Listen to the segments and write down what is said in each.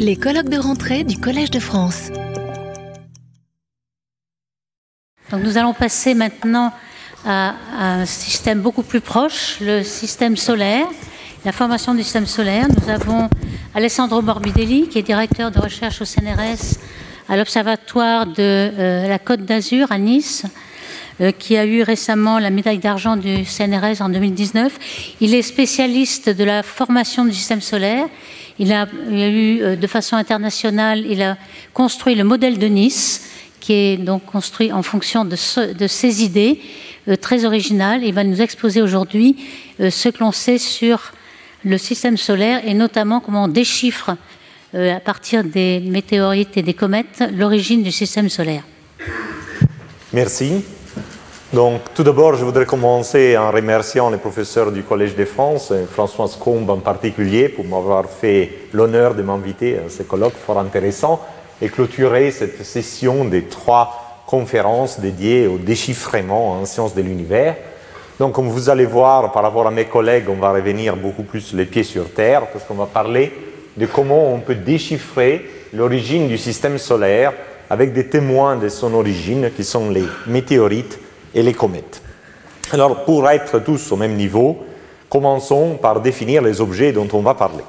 Les colloques de rentrée du Collège de France. Nous allons passer maintenant à, un système beaucoup plus proche, le système solaire, la formation du système solaire. Nous avons Alessandro Morbidelli, qui est directeur de recherche au CNRS à l'Observatoire de euh, la Côte d'Azur à Nice, euh, qui a eu récemment la médaille d'argent du CNRS en 2019. Il est spécialiste de la formation du système solaire. Il a, eu euh, de façon internationale, il a construit le modèle de Nice, qui est donc construit en fonction de, ces idées très originales. Il va nous exposer aujourd'hui ce que l'on sait sur le système solaire et notamment comment on déchiffre euh, à partir des météorites et des comètes l'origine du système solaire. Merci. Donc, tout d'abord, je voudrais commencer en remerciant les professeurs du Collège de France, François Combe en particulier, pour m'avoir fait l'honneur de m'inviter à ce colloque fort intéressant et clôturer cette session des trois conférences dédiées au déchiffrement en sciences de l'univers. Donc, comme vous allez voir, par rapport à mes collègues, on va revenir beaucoup plus les pieds sur terre, parce qu'on va parler de comment on peut déchiffrer l'origine du système solaire avec des témoins de son origine, qui sont les météorites et les comètes. Alors, pour être tous au même niveau, commençons par définir les objets dont on va parler.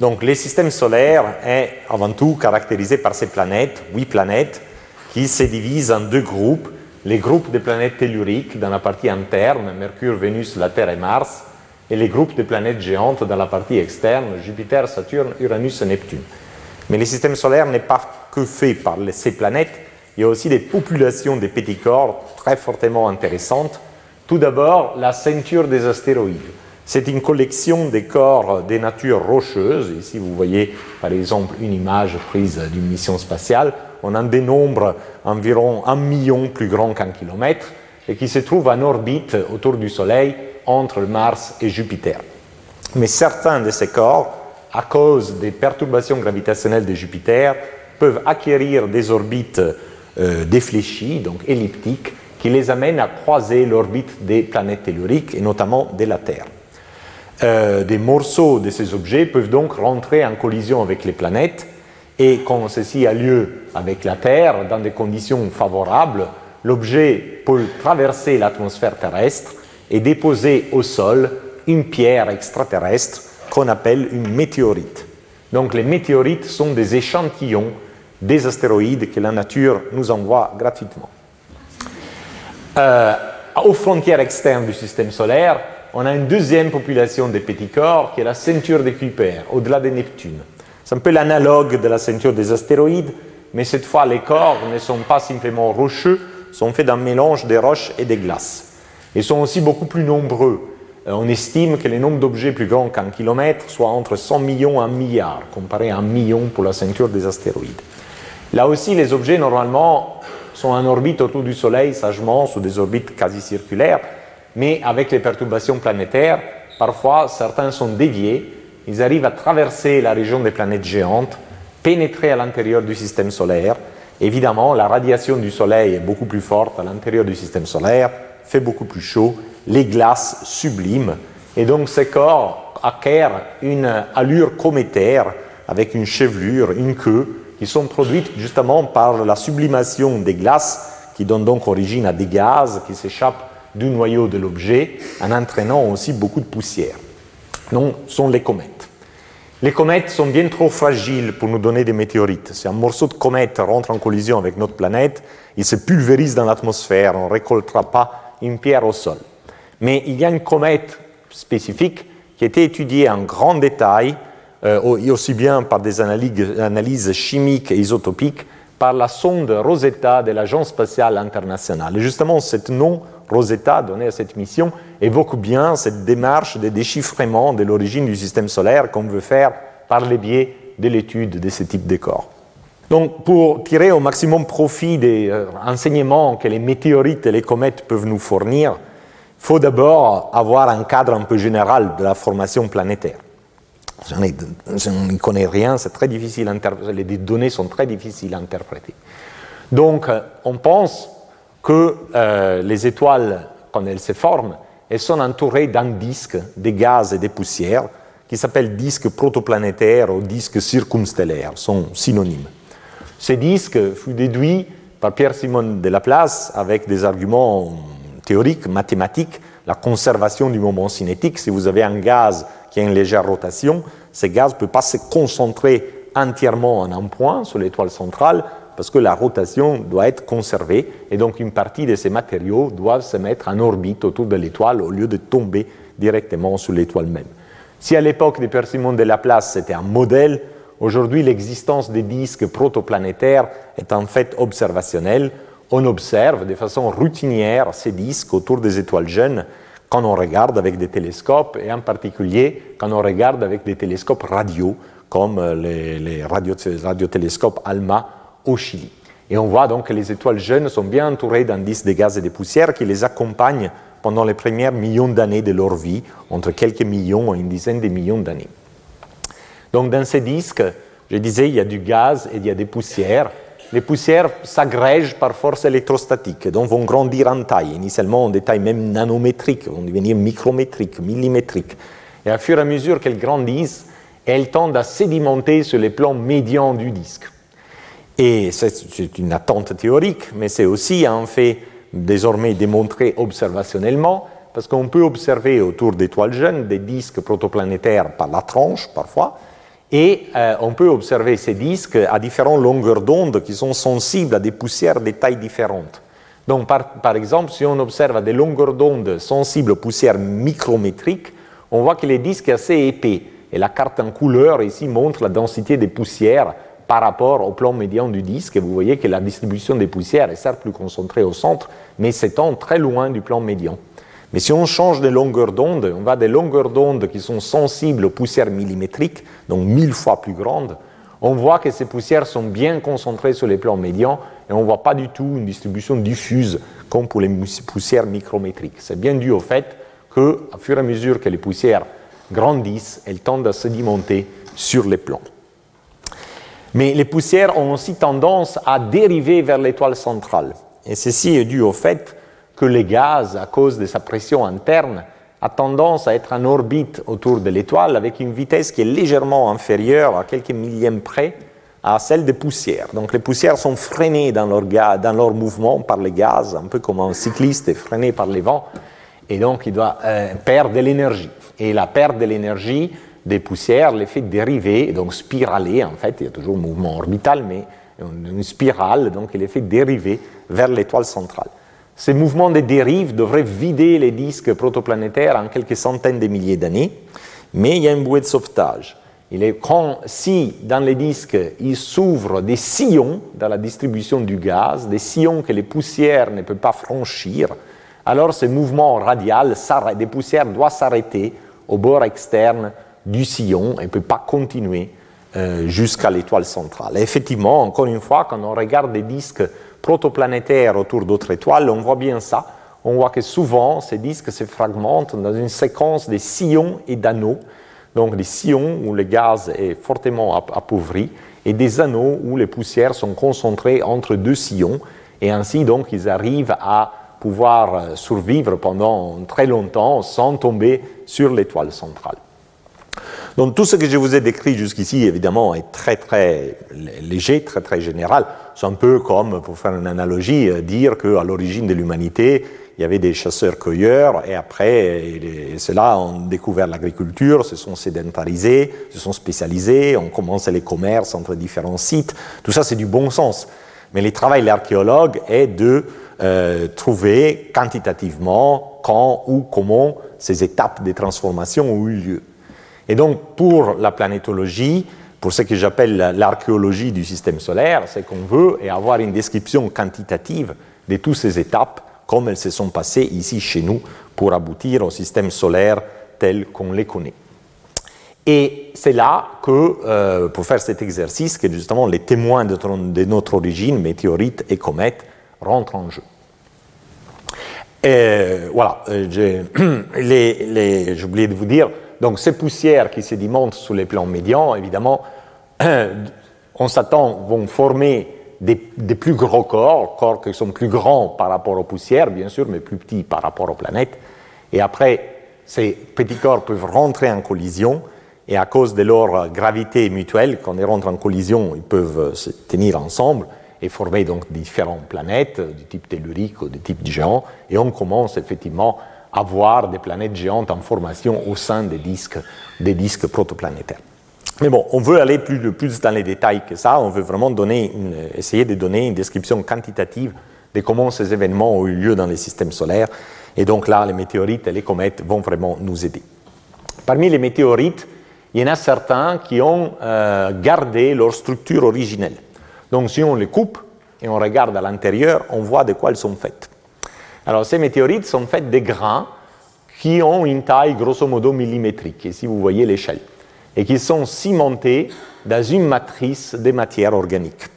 Donc, le système solaire est avant tout caractérisé par ces planètes, huit planètes, qui se divisent en deux groupes les groupes de planètes telluriques dans la partie interne, Mercure, Vénus, la Terre et Mars, et les groupes de planètes géantes dans la partie externe, Jupiter, Saturne, Uranus et Neptune. Mais le système solaire n'est pas que fait par ces planètes, il y a aussi des populations de petits corps très fortement intéressantes. Tout d'abord, la ceinture des astéroïdes. C'est une collection de corps de nature rocheuse. Ici, vous voyez par exemple une image prise d'une mission spatiale on en dénombre environ un million plus grand qu'un kilomètre et qui se trouvent en orbite autour du Soleil entre Mars et Jupiter. Mais certains de ces corps, à cause des perturbations gravitationnelles de Jupiter, peuvent acquérir des orbites euh, donc elliptiques, qui les amènent à croiser l'orbite des planètes telluriques et notamment de la Terre. Euh, des morceaux de ces objets peuvent donc rentrer en collision avec les planètes et quand ceci a lieu avec la Terre, dans des conditions favorables, l'objet peut traverser l'atmosphère terrestre et déposer au sol une pierre extraterrestre qu'on appelle une météorite. Donc les météorites sont des échantillons des astéroïdes que la nature nous envoie gratuitement. Euh, aux frontières externes du système solaire, on a une deuxième population de petits corps qui est la ceinture de Kuiper, au-delà de Neptune. C'est un peu l'analogue de la ceinture des astéroïdes, mais cette fois les corps ne sont pas simplement rocheux, sont faits d'un mélange des roches et des glaces. Ils sont aussi beaucoup plus nombreux. Euh, on estime que le nombre d'objets plus grands qu'un kilomètre soit entre 100 millions et 1 milliard, comparé à un million pour la ceinture des astéroïdes. Là aussi, les objets, normalement, sont en orbite autour du Soleil, sagement, sous des orbites quasi circulaires, mais avec les perturbations planétaires, parfois certains sont déviés. Ils arrivent à traverser la région des planètes géantes, pénétrer à l'intérieur du système solaire. Évidemment, la radiation du Soleil est beaucoup plus forte à l'intérieur du système solaire, fait beaucoup plus chaud, les glaces subliment, et donc ces corps acquièrent une allure cométaire avec une chevelure, une queue, qui sont produites justement par la sublimation des glaces, qui donnent donc origine à des gaz qui s'échappent du noyau de l'objet, en entraînant aussi beaucoup de poussière. Non, sont les comètes. Les comètes sont bien trop fragiles pour nous donner des météorites. Si un morceau de comète rentre en collision avec notre planète, il se pulvérise dans l'atmosphère, on ne récoltera pas une pierre au sol. Mais il y a une comète spécifique qui a été étudiée en grand détail, euh, aussi bien par des analyses, chimiques et isotopiques, par la sonde Rosetta de l'Agence spatiale internationale. Et justement, ce nom Rosetta donné à cette mission évoque bien cette démarche de déchiffrement de l'origine du système solaire qu'on veut faire par le biais de l'étude de ce type de corps. Donc, pour tirer au maximum profit des euh, enseignements que les météorites et les comètes peuvent nous fournir, il faut d'abord avoir un cadre un peu général de la formation planétaire. Je ne connais rien, c'est très difficile les données sont très difficiles à interpréter. Donc, euh, on pense que euh, les étoiles, quand elles se forment, elles sont entourées d'un disque de gaz et de poussières qui s'appellent disques protoplanétaires ou disques circumstellaires, sont synonymes. Ces disques furent déduits par Pierre-Simon de Laplace avec des arguments théoriques, mathématiques, la conservation du moment cinétique. Si vous avez un gaz qui a une légère rotation, ce gaz ne peut pas se concentrer entièrement en un point sur l'étoile centrale parce que la rotation doit être conservée et donc une partie de ces matériaux doivent se mettre en orbite autour de l'étoile au lieu de tomber directement sur l'étoile même. Si à l'époque de Persimon de Laplace c'était un modèle, aujourd'hui l'existence des disques protoplanétaires est en fait observationnelle. On observe de façon routinière ces disques autour des étoiles jeunes quand on regarde avec des télescopes et en particulier quand on regarde avec des télescopes radio comme les, les radiotélescopes ALMA au Chili. Et on voit donc que les étoiles jeunes sont bien entourées d'indices de gaz et de poussière qui les accompagnent pendant les premiers millions d'années de leur vie, entre quelques millions et une dizaine de millions d'années. Donc dans ces disques, je disais, il y a du gaz et il y a des poussières. Les poussières s'agrègent par force électrostatique, donc vont grandir en taille, initialement en des tailles même nanométriques, vont devenir micrométriques, millimétriques. Et à fur et à mesure qu'elles grandissent, elles tendent à sédimenter sur les plans médians du disque. Et c'est une attente théorique, mais c'est aussi un fait désormais démontré observationnellement, parce qu'on peut observer autour d'étoiles jeunes des disques protoplanétaires par la tranche parfois, et euh, on peut observer ces disques à différentes longueurs d'onde qui sont sensibles à des poussières de tailles différentes. Donc par, par exemple, si on observe des longueurs d'onde sensibles aux poussières micrométriques, on voit que les disques sont assez épais. Et la carte en couleur ici montre la densité des poussières par rapport au plan médian du disque. Et vous voyez que la distribution des poussières est certes plus concentrée au centre, mais s'étend très loin du plan médian. Mais si on change de longueur d'onde, on va des longueurs d'onde qui sont sensibles aux poussières millimétriques, donc mille fois plus grandes, on voit que ces poussières sont bien concentrées sur les plans médians et on ne voit pas du tout une distribution diffuse comme pour les poussières micrométriques. C'est bien dû au fait qu'à fur et à mesure que les poussières grandissent, elles tendent à sédimenter sur les plans. Mais les poussières ont aussi tendance à dériver vers l'étoile centrale. Et ceci est dû au fait que le gaz, à cause de sa pression interne, a tendance à être en orbite autour de l'étoile avec une vitesse qui est légèrement inférieure à quelques millièmes près à celle des poussières. Donc les poussières sont freinées dans leur, dans leur mouvement par les gaz, un peu comme un cycliste est freiné par les vents, et donc il doit euh, perdre de l'énergie. Et la perte de l'énergie des poussières les fait dériver, donc spiraler en fait, il y a toujours un mouvement orbital, mais une spirale, donc il les fait dériver vers l'étoile centrale. Ces mouvements de dérive devraient vider les disques protoplanétaires en quelques centaines de milliers d'années, mais il y a une bouée de sauvetage. Si dans les disques il s'ouvre des sillons dans la distribution du gaz, des sillons que les poussières ne peuvent pas franchir, alors ce mouvement radial des poussières doit s'arrêter au bord externe du sillon et ne peut pas continuer euh, jusqu'à l'étoile centrale. effectivement, encore une fois, quand on regarde des disques protoplanétaires autour d'autres étoiles, on voit bien ça. On voit que souvent, ces disques se fragmentent dans une séquence de sillons et d'anneaux, donc des sillons où le gaz est fortement appauvri et des anneaux où les poussières sont concentrées entre deux sillons, et ainsi donc ils arrivent à pouvoir euh, survivre pendant très longtemps sans tomber sur l'étoile centrale. Donc tout ce que je vous ai décrit jusqu'ici, évidemment, est très très léger, très très général. C'est un peu comme, pour faire une analogie, euh, dire qu'à l'origine de l'humanité, il y avait des chasseurs-cueilleurs, et après, ceux-là ont découvert l'agriculture, se sont sédentarisés, se sont spécialisés, ont commencé les commerces entre différents sites. Tout ça, c'est du bon sens. Mais le travail de l'archéologue est de euh, trouver quantitativement quand ou comment ces étapes de transformation ont eu lieu. Et donc, pour la planétologie, pour ce que j'appelle l'archéologie du système solaire, ce qu'on veut est avoir une description quantitative de toutes ces étapes, comme elles se sont passées ici chez nous, pour aboutir au système solaire tel qu'on les connaît. Et c'est là que, euh, pour faire cet exercice, que justement les témoins de, notre origine, météorites et comètes, rentrent en jeu. Et voilà, euh, j'ai oublié de vous dire, donc ces poussières qui sédimentent sous les plans médians, évidemment, on s'attend, vont former des, plus gros corps, corps qui sont plus grands par rapport aux poussières, bien sûr, mais plus petits par rapport aux planètes. Et après, ces petits corps peuvent rentrer en collision et à cause de leur gravité mutuelle, quand ils rentrent en collision, ils peuvent se tenir ensemble et former donc différentes planètes du type tellurique ou du type géant, et on commence effectivement à voir des planètes géantes en formation au sein des disques, des disques protoplanétaires. Mais bon, on veut aller plus, dans les détails que ça, on veut vraiment essayer de donner une description quantitative de comment ces événements ont eu lieu dans les systèmes solaires, et donc là, les météorites et les comètes vont vraiment nous aider. Parmi les météorites, il y en a certains qui ont euh, gardé leur structure originelle. Donc si on les coupe et on regarde à l'intérieur, on voit de quoi elles sont faites. Alors ces météorites sont faites des grains qui ont une taille grosso modo millimétrique, ici vous voyez l'échelle, et qui sont cimentés dans une matrice des matières organiques.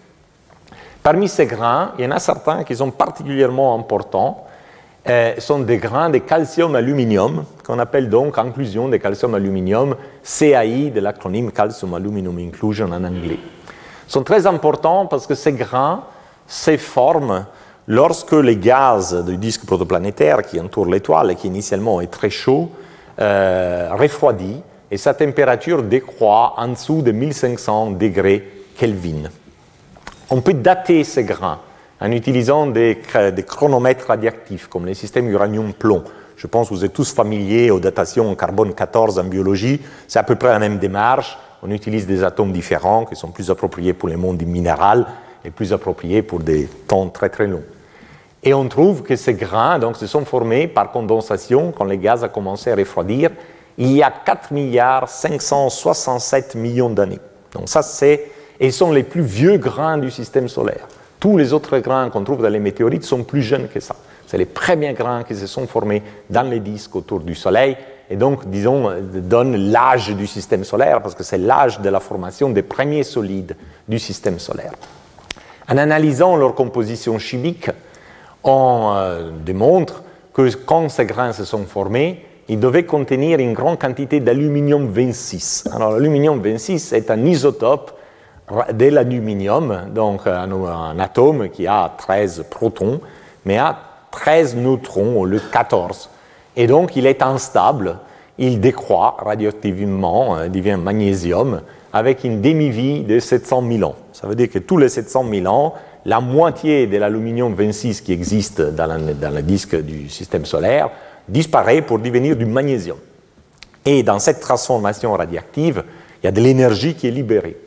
Parmi ces grains, il y en a certains qui sont particulièrement importants, euh, sont des grains de calcium-aluminium, qu'on appelle donc inclusion de calcium-aluminium, CAI de l'acronyme Calcium Aluminum Inclusion en anglais. Ils sont très importants parce que ces grains se forment lorsque les gaz du disque protoplanétaire qui entoure l'étoile et qui initialement est très chaud euh, refroidit et sa température décroît en dessous de 1500 degrés Kelvin. On peut dater ces grains en utilisant des, chronomètres radioactifs comme les systèmes uranium-plomb. Je pense que vous êtes tous familiers aux datations carbone 14 en biologie. C'est à peu près la même démarche. On utilise des atomes différents qui sont plus appropriés pour les mondes minéral et plus appropriés pour des temps très très longs. Et on trouve que ces grains donc, se sont formés par condensation quand les gaz ont commencé à refroidir il y a 4 milliards 567 millions d'années. Donc ça c'est et sont les plus vieux grains du système solaire. Tous les autres grains qu'on trouve dans les météorites sont plus jeunes que ça. C'est les premiers grains qui se sont formés dans les disques autour du Soleil et donc, disons, donnent l'âge du système solaire parce que c'est l'âge de la formation des premiers solides du système solaire. En analysant leur composition chimique, on euh, démontre que quand ces grains se sont formés, ils devaient contenir une grande quantité d'aluminium 26. Alors, l'aluminium 26 est un isotope de l'aluminium, donc un, atome qui a 13 protons, mais a 13 neutrons au lieu de 14. Et donc il est instable, il décroît radioactivement, il devient magnésium, avec une demi-vie de 700 000 ans. Ça veut dire que tous les 700 000 ans, la moitié de l'aluminium 26 qui existe dans, dans le disque du système solaire disparaît pour devenir du magnésium. Et dans cette transformation radioactive, il y a de l'énergie qui est libérée.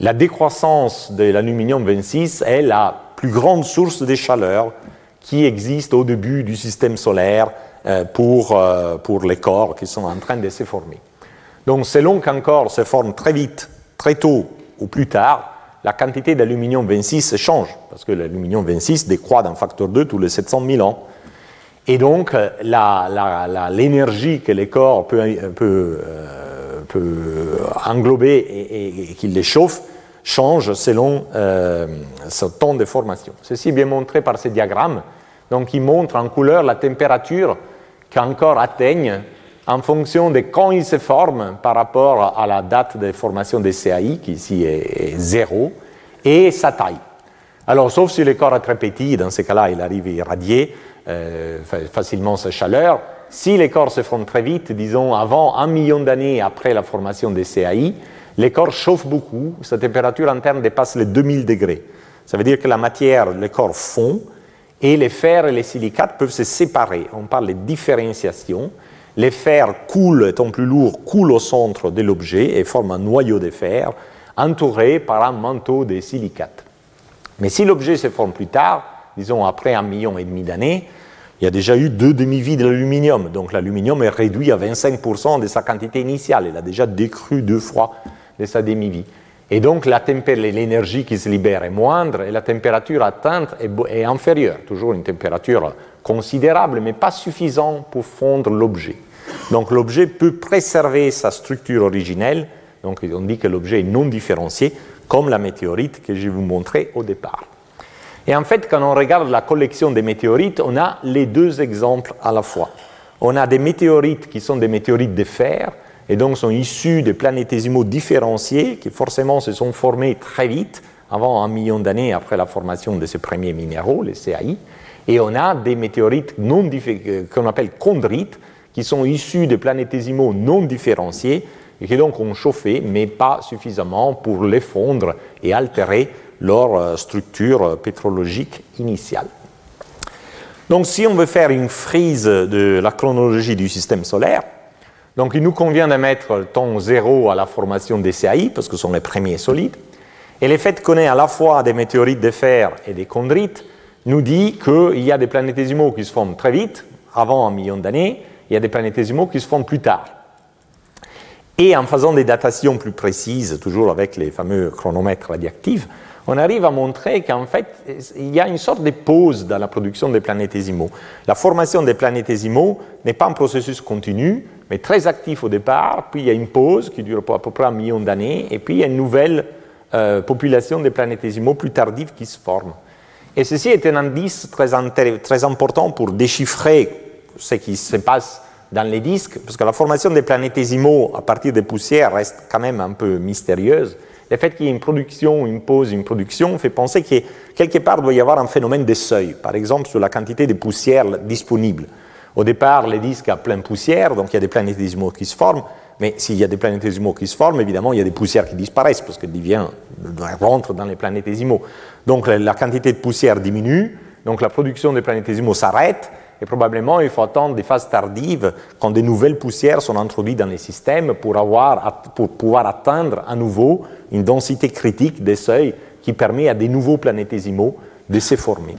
La décroissance de l'aluminium 26 est la plus grande source de chaleur qui existe au début du système solaire euh, pour, euh, pour les corps qui sont en train de se former. Donc selon qu'un corps se forme très vite, très tôt ou plus tard, la quantité d'aluminium 26 change, parce que l'aluminium 26 décroît d'un facteur 2 tous les 700 000 ans. Et donc euh, l'énergie que les corps peuvent, peut, peut englober et, qu'il les chauffe change selon euh, ce temps de formation. Ceci est bien montré par ces diagrammes. Donc, il montre en couleur la température qu'un corps atteigne en fonction de quand il se forme par rapport à la date de formation des CAI, qui ici est, zéro, et sa taille. Alors, sauf si le corps est très petit, dans ce cas-là, il arrive à irradier euh, facilement sa chaleur, si les corps se font très vite, disons avant un million d'années après la formation des CAI, les corps chauffent beaucoup, sa température interne dépasse les 2000 degrés. Ça veut dire que la matière, les corps fond, et les fers et les silicates peuvent se séparer. On parle de différenciation. Les fers coulent, étant plus lourds, coulent au centre de l'objet et forment un noyau de fer entouré par un manteau de silicates. Mais si l'objet se forme plus tard, disons après un million et demi d'années, il y a déjà eu deux demi-vies de l'aluminium. Donc l'aluminium est réduit à 25% de sa quantité initiale. Il a déjà décru deux fois de sa demi-vie. Et donc l'énergie qui se libère est moindre et la température atteinte est, inférieure. Toujours une température considérable, mais pas suffisante pour fondre l'objet. Donc l'objet peut préserver sa structure originelle. Donc on dit que l'objet est non différencié, comme la météorite que je vous montrer au départ. Et en fait, quand on regarde la collection des météorites, on a les deux exemples à la fois. On a des météorites qui sont des météorites de fer, et donc sont issus des planétésimaux différenciés qui forcément se sont formés très vite, avant un million d'années après la formation de ces premiers minéraux, les CAI. Et on a des météorites euh, qu'on appelle chondrites, qui sont issus des planétésimaux non différenciés et qui donc ont chauffé, mais pas suffisamment pour les fondre et altérer leur euh, structure pétrologique initiale. Donc si on veut faire une frise de la chronologie du système solaire, donc il nous convient de mettre le temps zéro à la formation des CAI, parce que ce sont les premiers solides, et le fait qu'on ait à la fois des météorites de fer et des chondrites nous dit qu'il y a des planétésimaux qui se forment très vite, avant un million d'années, il y a des planétésimaux qui se forment plus tard. Et en faisant des datations plus précises, toujours avec les fameux chronomètres radioactifs, on arrive à montrer qu'en fait, il y a une sorte de pause dans la production des planétésimaux. La formation des planétésimaux n'est pas un processus continu, mais très actif au départ, puis il y a une pause qui dure à peu près un million d'années, et puis il y a une nouvelle euh, population de planétésimaux plus tardives qui se forment. Et ceci est un indice très important pour déchiffrer ce qui se passe dans les disques, parce que la formation des planétésimaux à partir des poussières reste quand même un peu mystérieuse. Le fait qu'il y ait une production, une pause, une production fait penser que quelque part doit y avoir un phénomène de seuil, par exemple sur la quantité de poussière disponible. Au départ, les disques à plein poussière, donc il y a des planétésimaux qui se forment, mais s'il y a des planétésimaux qui se forment, évidemment, il y a des poussières qui disparaissent parce qu'elles rentrent dans les planétésimaux. Donc la quantité de poussière diminue, donc la production des planétésimaux s'arrête, et probablement il faut attendre des phases tardives quand de nouvelles poussières sont introduites dans les systèmes pour, avoir, pour pouvoir atteindre à nouveau une densité critique des seuils qui permet à des nouveaux planétésimaux de se former.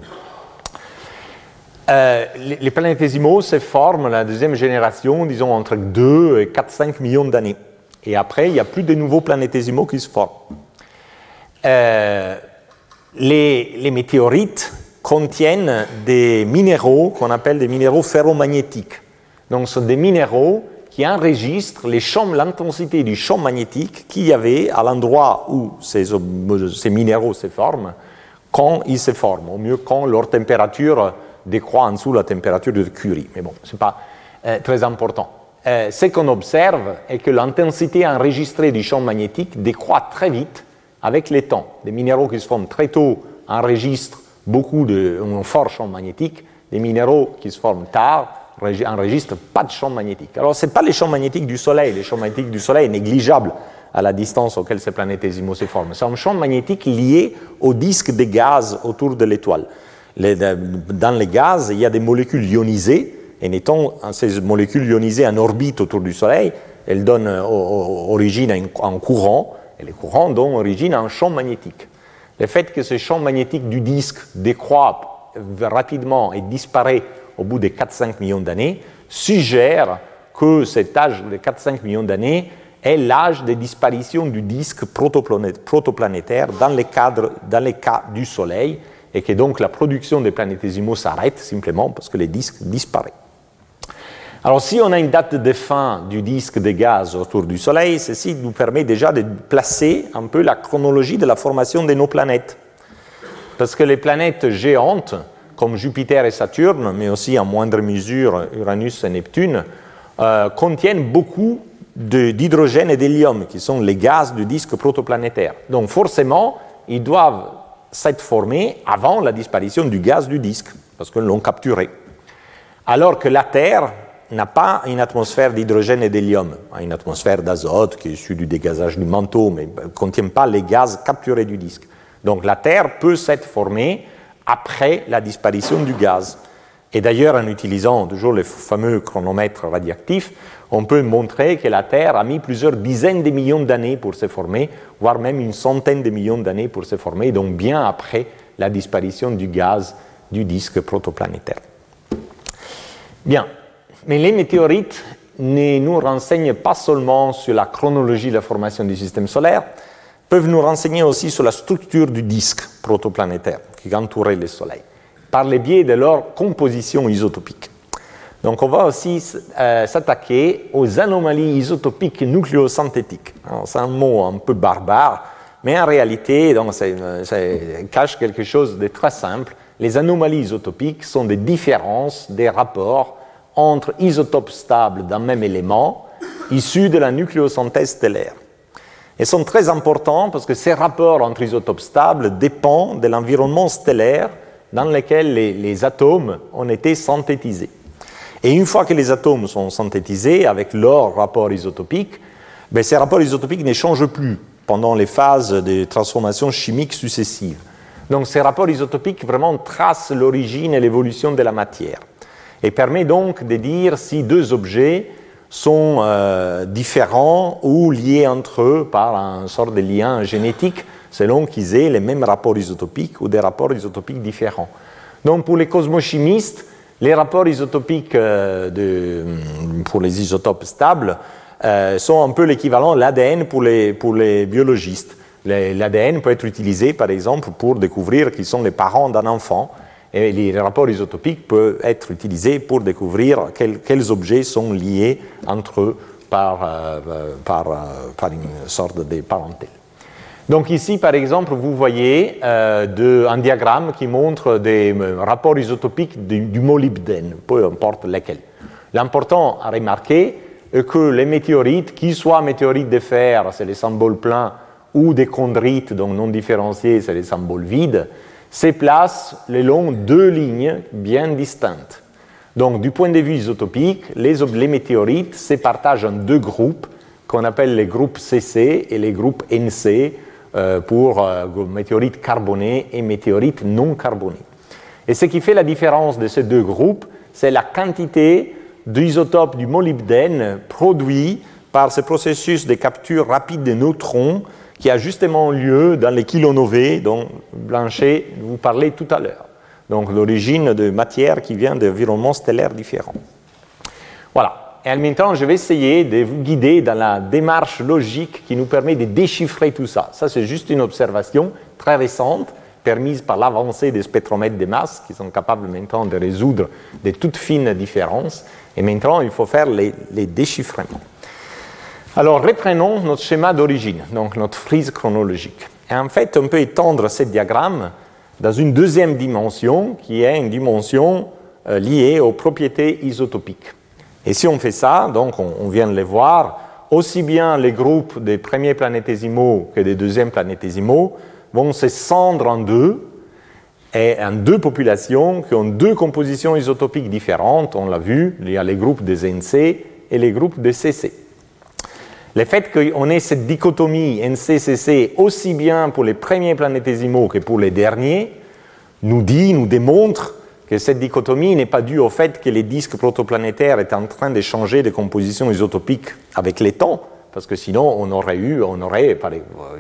Euh, les, planétésimaux se forment la deuxième génération, disons entre 2 et 4-5 millions d'années. Et après, il n'y a plus de nouveaux planétésimaux qui se forment. Euh, les, les, météorites contiennent des minéraux qu'on appelle des minéraux ferromagnétiques. Donc, ce sont des minéraux qui enregistrent l'intensité du champ magnétique qu'il y avait à l'endroit où ces, minéraux se forment quand ils se forment, au mieux quand leur température décroît en dessous la température de Curie. Mais bon, ce n'est pas euh, très important. Euh, ce qu'on observe est que l'intensité enregistrée du champ magnétique décroît très vite avec les temps. Des minéraux qui se forment très tôt enregistrent beaucoup de, un fort champ magnétique. Des minéraux qui se forment tard enregistrent pas de champ magnétique. Alors, ce n'est pas les champs magnétiques du Soleil. Les champs magnétiques du Soleil sont négligeables à la distance auquel ces planétésimaux se forment. C'est un champ magnétique lié au disque de gaz autour de l'étoile. dans les gaz, il y a des molécules ionisées, et étant ces molécules ionisées en orbite autour du Soleil, elles donnent origine à un courant, et les courants donnent origine à un champ magnétique. Le fait que ce champ magnétique du disque décroît rapidement et disparaît au bout de 4-5 millions d'années suggère que cet âge de 4-5 millions d'années est l'âge de disparition du disque protoplanétaire dans les, dans les cas du Soleil et que donc la production des planétésimaux s'arrête simplement parce que le disque disparaît. Alors si on a une date de fin du disque de gaz autour du Soleil, ceci nous permet déjà de placer un peu la chronologie de la formation de nos planètes. Parce que les planètes géantes, comme Jupiter et Saturne, mais aussi en moindre mesure Uranus et Neptune, euh, contiennent beaucoup d'hydrogène et d'hélium, qui sont les gaz du disque protoplanétaire. Donc forcément, ils doivent s'être formés avant la disparition du gaz du disque, parce qu'ils l'ont capturé. Alors que la Terre n'a pas une atmosphère d'hydrogène et d'hélium, une atmosphère d'azote qui est issue du dégazage du manteau, mais ne contient pas les gaz capturés du disque. Donc la Terre peut s'être formée après la disparition du gaz. Et d'ailleurs, en utilisant toujours le fameux chronomètre radioactif, on peut montrer que la Terre a mis plusieurs dizaines de millions d'années pour se former, voire même une centaine de millions d'années pour se former, donc bien après la disparition du gaz du disque protoplanétaire. Bien, mais les météorites ne nous renseignent pas seulement sur la chronologie de la formation du système solaire, peuvent nous renseigner aussi sur la structure du disque protoplanétaire qui entourait le Soleil, par le biais de leur composition isotopique. Donc on va aussi euh, s'attaquer aux anomalies isotopiques nucléosynthétiques. C'est un mot un peu barbare, mais en réalité, donc, ça, cache quelque chose de très simple. Les anomalies isotopiques sont des différences des rapports entre isotopes stables d'un même élément issus de la nucléosynthèse stellaire. Ils sont très importants parce que ces rapports entre isotopes stables dépendent de l'environnement stellaire dans lequel les, atomes ont été synthétisés. Et une fois que les atomes sont synthétisés avec leur rapport isotopique, ben, ces rapports isotopiques ne changent plus pendant les phases de transformation chimique successives. Donc ces rapports isotopiques vraiment tracent l'origine et l'évolution de la matière et permet donc de dire si deux objets sont euh, différents ou liés entre eux par un sort de lien génétique selon qu'ils aient les mêmes rapports isotopiques ou des rapports isotopiques différents. Donc pour les cosmochimistes, les rapports isotopiques euh, de, pour les isotopes stables euh, sont un peu l'équivalent de l'ADN pour les, pour les biologistes. L'ADN peut être utilisé, par exemple, pour découvrir qui sont les parents d'un enfant. Et les rapports isotopiques peuvent être utilisés pour découvrir quels, objets sont liés entre eux par, euh, par, par une sorte de parenté. Donc ici, par exemple, vous voyez euh, un diagramme qui montre des euh, rapports isotopiques du, molybdène, peu importe lesquels. L'important à remarquer est que les météorites, qu'ils soient météorites de fer, c'est les symboles pleins, ou des chondrites, donc non différenciés, c'est les symboles vides, se placent le long de deux lignes bien distinctes. Donc, du point de vue isotopique, les, météorites se partagent en deux groupes qu'on appelle les groupes CC et les groupes NC, euh, pour euh, météorites carbonés et météorites non carbonés. Et ce qui fait la différence de ces deux groupes, c'est la quantité d'isotopes du molybdène produit par ce processus de capture rapide des neutrons qui a justement lieu dans les kilonovés dont Blanchet vous parlait tout à l'heure. Donc l'origine de matière qui vient d'environnements stellaires différents. Voilà. Et en même temps, je vais essayer de vous guider dans la démarche logique qui nous permet de déchiffrer tout ça. Ça, c'est juste une observation très récente, permise par l'avancée des spectromètres de masse, qui sont capables maintenant de résoudre de toutes fines différences. Et maintenant, il faut faire les déchiffrements. Alors, reprenons notre schéma d'origine, donc notre frise chronologique. Et en fait, on peut étendre ce diagramme dans une deuxième dimension, qui est une dimension euh, liée aux propriétés isotopiques. Et si on fait ça, donc on, vient de les voir, aussi bien les groupes des premiers planétésimaux que des deuxièmes planétésimaux vont se cendre en deux, et en deux populations qui ont deux compositions isotopiques différentes. On l'a vu, il y a les groupes des NC et les groupes des CC. Le fait qu'on ait cette dichotomie NC-CC aussi bien pour les premiers planétésimaux que pour les derniers nous dit, nous démontre que cette dichotomie n'est pas due au fait que les disques protoplanétaires étaient en train de changer de composition isotopique avec les temps, parce que sinon on aurait eu, on aurait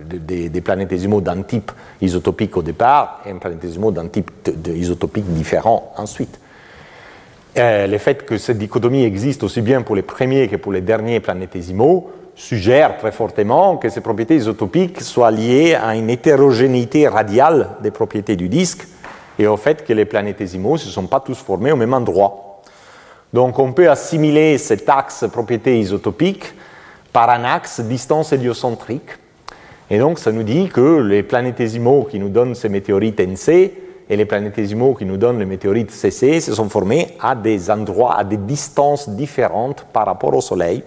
des, des planétésimaux d'un type isotopique au départ et un planétésimaux d'un type isotopique différent ensuite. Euh, le fait que cette dichotomie existe aussi bien pour les premiers que pour les derniers planétésimaux suggère très fortement que ces propriétés isotopiques soient liées à une hétérogénéité radiale des propriétés du disque et au fait que les planétésimaux ne se sont pas tous formés au même endroit. Donc on peut assimiler cet axe propriété isotopique par un axe distance héliocentrique. Et donc ça nous dit que les planétésimaux qui nous donnent ces météorites NC et les planétésimaux qui nous donnent les météorites CC se sont formés à des endroits, à des distances différentes par rapport au Soleil.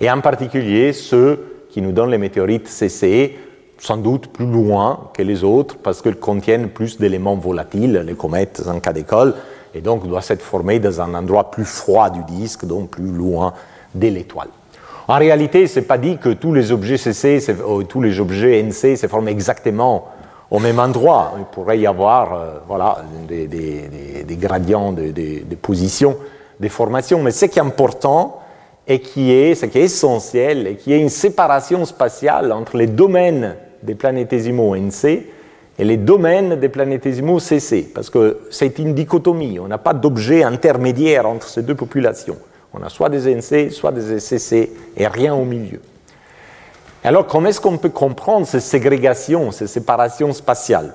Et en particulier ceux qui nous donnent les météorites CC sans doute plus loin que les autres parce qu'elles contiennent plus d'éléments volatiles, les comètes en cas d'école, et donc doivent s'être formées dans un endroit plus froid du disque, donc plus loin de l'étoile. En réalité, ce n'est pas dit que tous les objets CC, euh, tous les objets NC se forment exactement au même endroit. Il pourrait y avoir euh, voilà, des, des, gradients de, de, position des formations, mais ce qui est important et qui est, ce qui est essentiel, et qui est une séparation spatiale entre les domaines des planétésimaux NC et les domaines des planétésimaux CC, parce que c'est une dichotomie, on n'a pas d'objet intermédiaire entre ces deux populations. On a soit des NC, soit des CC, et rien au milieu. Alors, comment est-ce qu'on peut comprendre ces ségrégations, ces séparations spatiales?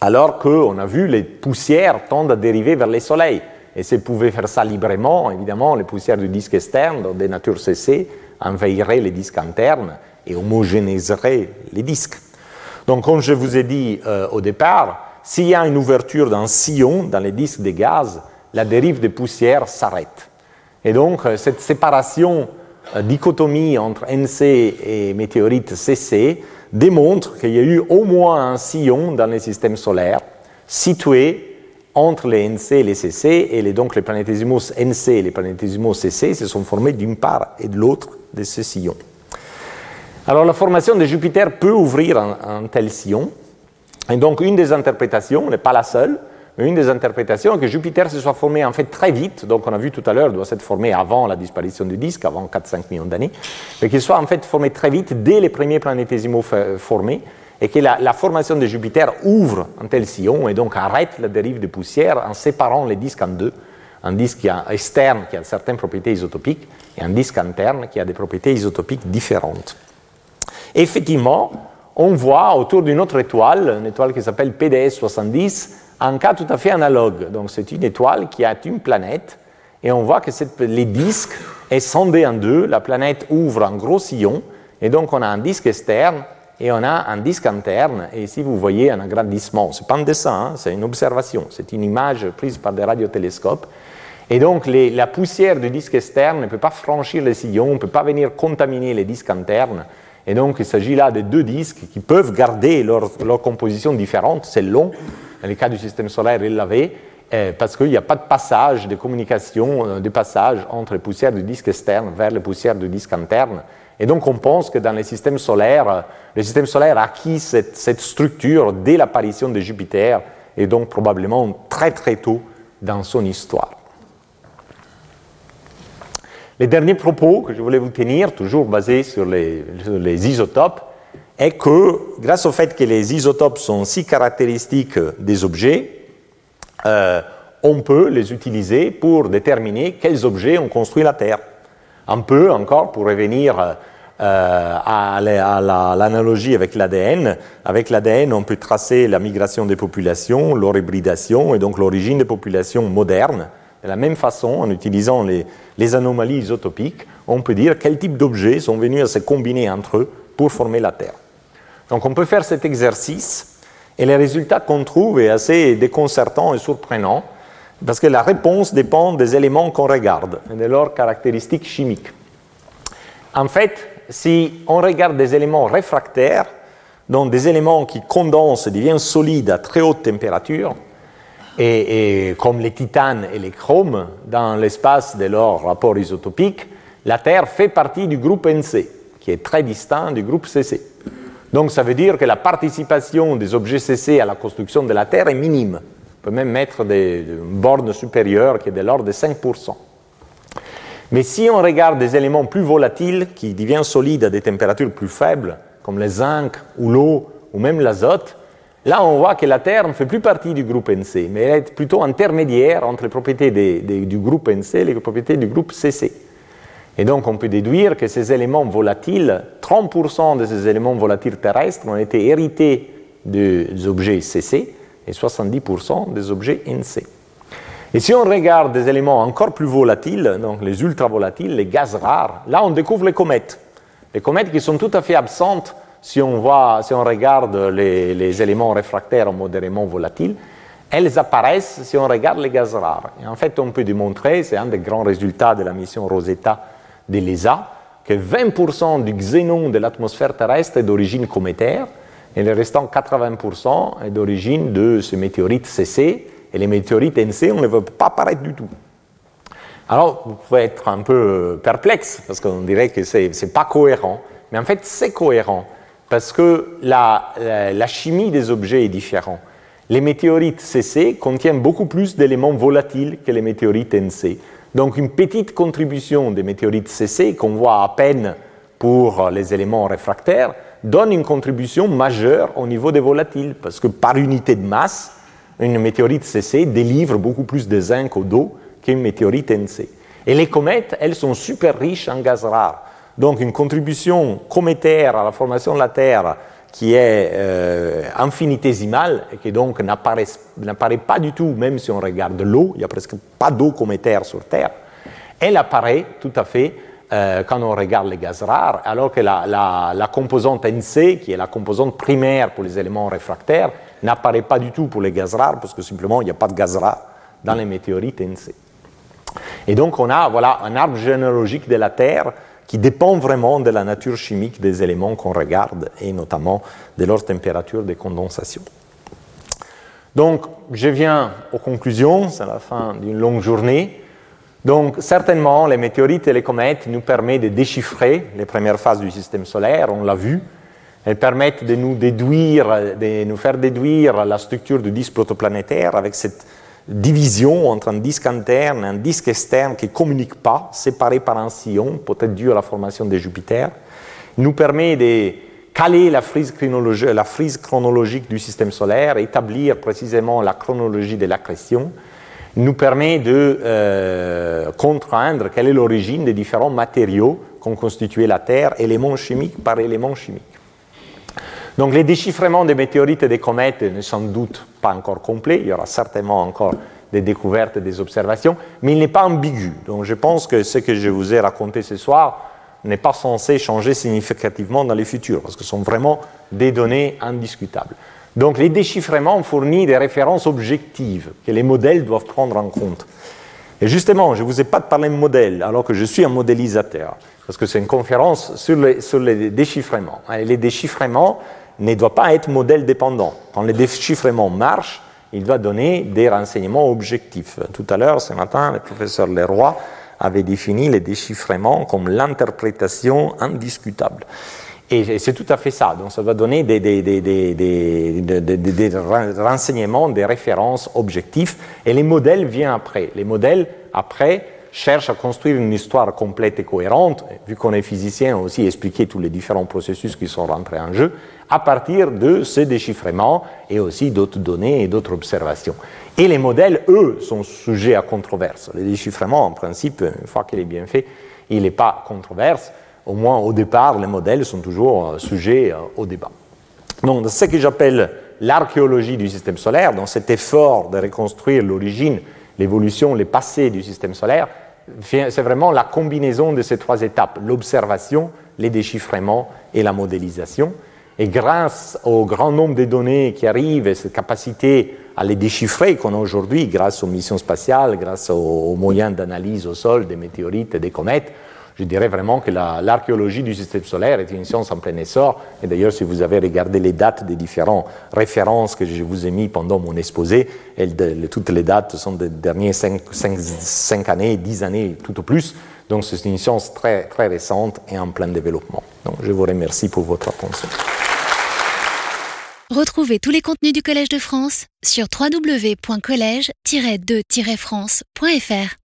Alors qu'on a vu les poussières tendent à dériver vers les soleils. Et si pouvaient faire ça librement, évidemment, les poussières du disque externe, des natures CC, envahiraient les disques internes et homogénéiserait les disques. Donc, comme je vous ai dit euh, au départ, s'il y a une ouverture d'un sillon dans les disques de gaz, la dérive des poussières s'arrête. Et donc, euh, cette séparation, euh, dichotomie entre NC et météorite CC démontre qu'il y a eu au moins un sillon dans le système solaire situé entre les NC et les CC, et donc les planétésimaux NC et les planétésimaux CC se sont formés d'une part et de l'autre de ce sillon. Alors la formation de Jupiter peut ouvrir un, tel sillon, et donc une des interprétations, n'est pas la seule, mais une des interprétations est que Jupiter se soit formé en fait très vite, donc on a vu tout à l'heure, doit s'être formé avant la disparition du disque, avant 4-5 millions d'années, mais qu'il soit en fait formé très vite dès les premiers planétésimaux formés, et que la, formation de Jupiter ouvre un tel sillon et donc arrête la dérive de poussière en séparant les disques en deux. Un disque externe qui a certaines propriétés isotopiques et un disque interne qui a des propriétés isotopiques différentes. Effectivement, on voit autour d'une autre étoile, une étoile qui s'appelle PDS 70, un cas tout à fait analogue. Donc c'est une étoile qui a une planète et on voit que les disques est scindé en deux. La planète ouvre un gros sillon et donc on a un disque externe et on a un disque interne, et ici vous voyez un agrandissement. Ce n'est pas un dessin, hein, c'est une observation, c'est une image prise par des radiotélescopes. Et donc la poussière du disque externe ne peut pas franchir le sillon, ne peut pas venir contaminer les disques internes. Et donc il s'agit là de deux disques qui peuvent garder leur, composition différente, c'est long. Dans le cas du système solaire, il l'avait, eh, parce qu'il n'y a pas de passage de communication, euh, de passage entre les poussières du disque externe vers les poussières du disque interne. Et donc on pense que dans les systèmes solaires, le système solaire a acquis cette, structure dès l'apparition de Jupiter, et donc probablement très très tôt dans son histoire. Les derniers propos que je voulais vous tenir, toujours basés sur les, isotopes, est que grâce au fait que les isotopes sont si caractéristiques des objets, euh, on peut les utiliser pour déterminer quels objets ont construit la Terre un peu encore pour revenir euh, à l'analogie avec l'ADN. Avec l'ADN, on peut tracer la migration des populations, leur hybridation et donc l'origine des populations modernes. De la même façon, en utilisant les, les anomalies isotopiques, on peut dire quel type d'objets sont venus à se combiner entre eux pour former la Terre. Donc on peut faire cet exercice et les résultats qu'on trouve est assez déconcertant et surprenant. Parce que la réponse dépend des éléments qu'on regarde et de leurs caractéristiques chimiques. En fait, si on regarde des éléments réfractaires, donc des éléments qui condensent et deviennent solides à très haute température, et, comme les titanes et les chromes, dans l'espace de leur rapport isotopique, la Terre fait partie du groupe NC, qui est très distinct du groupe CC. Donc ça veut dire que la participation des objets CC à la construction de la Terre est minime peut même mettre des, une borne supérieure qui est de l'ordre de 5%. Mais si on regarde des éléments plus volatiles qui deviennent solides à des températures plus faibles, comme le zinc ou l'eau ou même l'azote, là on voit que la Terre ne fait plus partie du groupe NC, mais elle est plutôt intermédiaire entre les propriétés du groupe NC et les propriétés du groupe CC. Et donc on peut déduire que ces éléments volatiles, 30% de ces éléments volatiles terrestres ont été hérités des objets CC, et 70% des objets NC. Et si on regarde des éléments encore plus volatiles, donc les ultra-volatiles, les gaz rares, là on découvre les comètes. Les comètes qui sont tout à fait absentes si on, voit, si on regarde les, éléments réfractaires modérément volatiles. Elles apparaissent si on regarde les gaz rares. Et en fait, on peut démontrer, c'est un des grands résultats de la mission Rosetta de l'ESA, que 20% du xénon de l'atmosphère terrestre est d'origine cométaire, et le restant 80% est d'origine de ce météorite CC, et les météorites NC, on ne voit pas apparaître du tout. Alors, vous pouvez être un peu perplexe, parce qu'on dirait que ce n'est pas cohérent, mais en fait, c'est cohérent, parce que la, la, chimie des objets est différente. Les météorites CC contiennent beaucoup plus d'éléments volatiles que les météorites NC. Donc, une petite contribution des météorites CC, qu'on voit à peine pour les éléments réfractaires, donne une contribution majeure au niveau des volatiles, parce que par unité de masse, une météorite CC délivre beaucoup plus de zinc au dos qu'une météorite NC. Et les comètes, elles sont super riches en gaz rare. Donc une contribution cométaire à la formation de la Terre qui est euh, infinitésimale et qui donc n'apparaît pas du tout, même si on regarde l'eau, il n'y a presque pas d'eau cométaire sur Terre, elle apparaît tout à fait euh, quand on regarde les gaz rares, alors que la, composante NC, qui est la composante primaire pour les éléments réfractaires, n'apparaît pas du tout pour les gaz rares, parce que simplement il n'y a pas de gaz rares dans les météorites NC. Et donc on a voilà, un arbre généalogique de la Terre qui dépend vraiment de la nature chimique des éléments qu'on regarde, et notamment de leur température de condensation. Donc, je viens aux conclusions, c'est la fin d'une longue journée. Donc, certainement, les météorites et les comètes nous permettent de déchiffrer les premières phases du système solaire, on l'a vu. Elles permettent de nous, déduire, de nous faire déduire la structure du disque protoplanétaire avec cette division entre un disque interne et un disque externe qui ne communiquent pas, séparés par un sillon, peut-être dû à la formation de Jupiter. Nous permet de caler la frise, la frise chronologique du système solaire, établir précisément la chronologie de l'accrétion, nous permet de euh, contraindre quelle est l'origine des différents matériaux qu'ont constitué la Terre, éléments chimiques par éléments chimiques. Donc les déchiffrements des météorites et des comètes ne sont sans doute pas encore complets, il y aura certainement encore des découvertes et des observations, mais il n'est pas ambigu. Donc je pense que ce que je vous ai raconté ce soir n'est pas censé changer significativement dans le futur, parce que ce sont vraiment des données indiscutables. Donc les déchiffrements fournissent des références objectives que les modèles doivent prendre en compte. Et justement, je ne vous ai pas parlé de modèles, alors que je suis un modélisateur, parce que c'est une conférence sur les, déchiffrements. Et les déchiffrements ne doivent pas être modèles dépendants. Quand les déchiffrements marchent, il doit donner des renseignements objectifs. Tout à l'heure, ce matin, le professeur Leroy avait défini les déchiffrements comme l'interprétation indiscutable. Et c'est tout à fait ça. Donc ça va donner des, renseignements, des références objectifs. Et les modèles viennent après. Les modèles, après, cherchent à construire une histoire complète et cohérente, vu qu'on est physicien, aussi expliquer tous les différents processus qui sont rentrés en jeu, à partir de ces déchiffrements et aussi d'autres données et d'autres observations. Et les modèles, eux, sont sujets à controverse. Le déchiffrement, en principe, une fois qu'il est bien fait, il n'est pas controverse. Au moins, au départ, les modèles sont toujours euh, sujets euh, au débat. Donc, ce que j'appelle l'archéologie du système solaire, dans cet effort de reconstruire l'origine, l'évolution, les passés du système solaire, c'est vraiment la combinaison de ces trois étapes, l'observation, les déchiffrements et la modélisation. Et grâce au grand nombre de données qui arrivent et cette capacité à les déchiffrer qu'on a aujourd'hui grâce aux missions spatiales, grâce aux, moyens d'analyse au sol des météorites et des comètes, je dirais vraiment que l'archéologie du système solaire est une science en plein essor. Et d'ailleurs, si vous avez regardé les dates des différentes références que je vous ai mis pendant mon exposé, toutes les dates sont des dernières 5, années, 10 années, tout au plus. Donc c'est une science très, très récente et en plein développement. Donc je vous remercie pour votre attention. Retrouvez tous les contenus du Collège de France sur www.colège-2-france.fr.